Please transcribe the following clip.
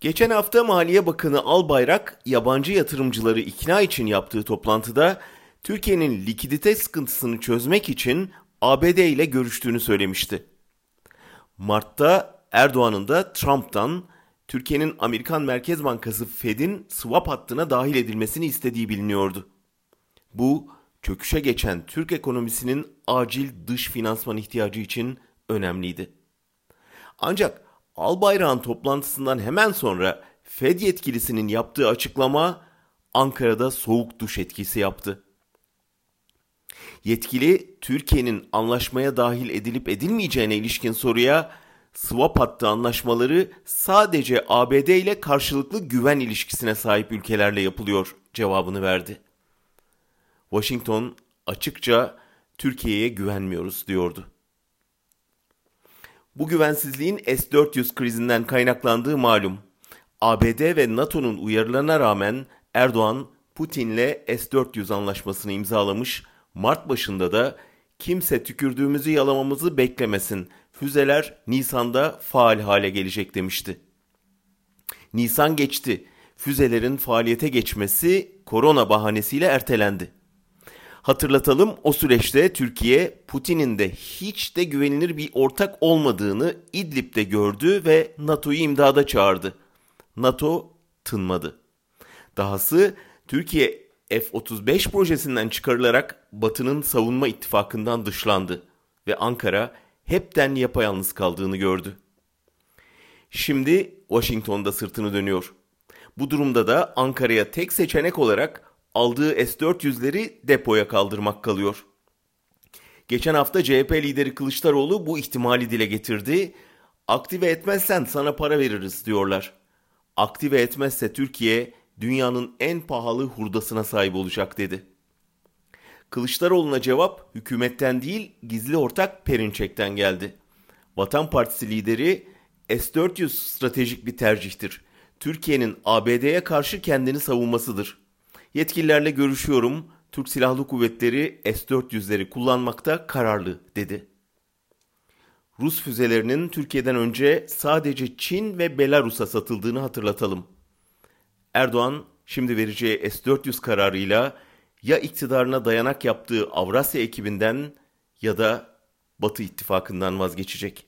Geçen hafta Maliye Bakanı Albayrak yabancı yatırımcıları ikna için yaptığı toplantıda Türkiye'nin likidite sıkıntısını çözmek için ABD ile görüştüğünü söylemişti. Mart'ta Erdoğan'ın da Trump'tan Türkiye'nin Amerikan Merkez Bankası Fed'in swap hattına dahil edilmesini istediği biliniyordu. Bu çöküşe geçen Türk ekonomisinin acil dış finansman ihtiyacı için önemliydi. Ancak Albayrak'ın toplantısından hemen sonra Fed yetkilisinin yaptığı açıklama Ankara'da soğuk duş etkisi yaptı. Yetkili Türkiye'nin anlaşmaya dahil edilip edilmeyeceğine ilişkin soruya swap hattı anlaşmaları sadece ABD ile karşılıklı güven ilişkisine sahip ülkelerle yapılıyor cevabını verdi. Washington açıkça Türkiye'ye güvenmiyoruz diyordu. Bu güvensizliğin S-400 krizinden kaynaklandığı malum. ABD ve NATO'nun uyarılarına rağmen Erdoğan Putin'le S-400 anlaşmasını imzalamış, Mart başında da kimse tükürdüğümüzü yalamamızı beklemesin, füzeler Nisan'da faal hale gelecek demişti. Nisan geçti, füzelerin faaliyete geçmesi korona bahanesiyle ertelendi. Hatırlatalım o süreçte Türkiye Putin'in de hiç de güvenilir bir ortak olmadığını İdlib'de gördü ve NATO'yu imdada çağırdı. NATO tınmadı. Dahası Türkiye F-35 projesinden çıkarılarak Batı'nın savunma ittifakından dışlandı ve Ankara hepten yapayalnız kaldığını gördü. Şimdi Washington'da sırtını dönüyor. Bu durumda da Ankara'ya tek seçenek olarak aldığı S-400'leri depoya kaldırmak kalıyor. Geçen hafta CHP lideri Kılıçdaroğlu bu ihtimali dile getirdi. Aktive etmezsen sana para veririz diyorlar. Aktive etmezse Türkiye dünyanın en pahalı hurdasına sahip olacak dedi. Kılıçdaroğlu'na cevap hükümetten değil gizli ortak Perinçek'ten geldi. Vatan Partisi lideri S-400 stratejik bir tercihtir. Türkiye'nin ABD'ye karşı kendini savunmasıdır. Yetkililerle görüşüyorum. Türk Silahlı Kuvvetleri S-400'leri kullanmakta kararlı dedi. Rus füzelerinin Türkiye'den önce sadece Çin ve Belarus'a satıldığını hatırlatalım. Erdoğan şimdi vereceği S-400 kararıyla ya iktidarına dayanak yaptığı Avrasya ekibinden ya da Batı ittifakından vazgeçecek.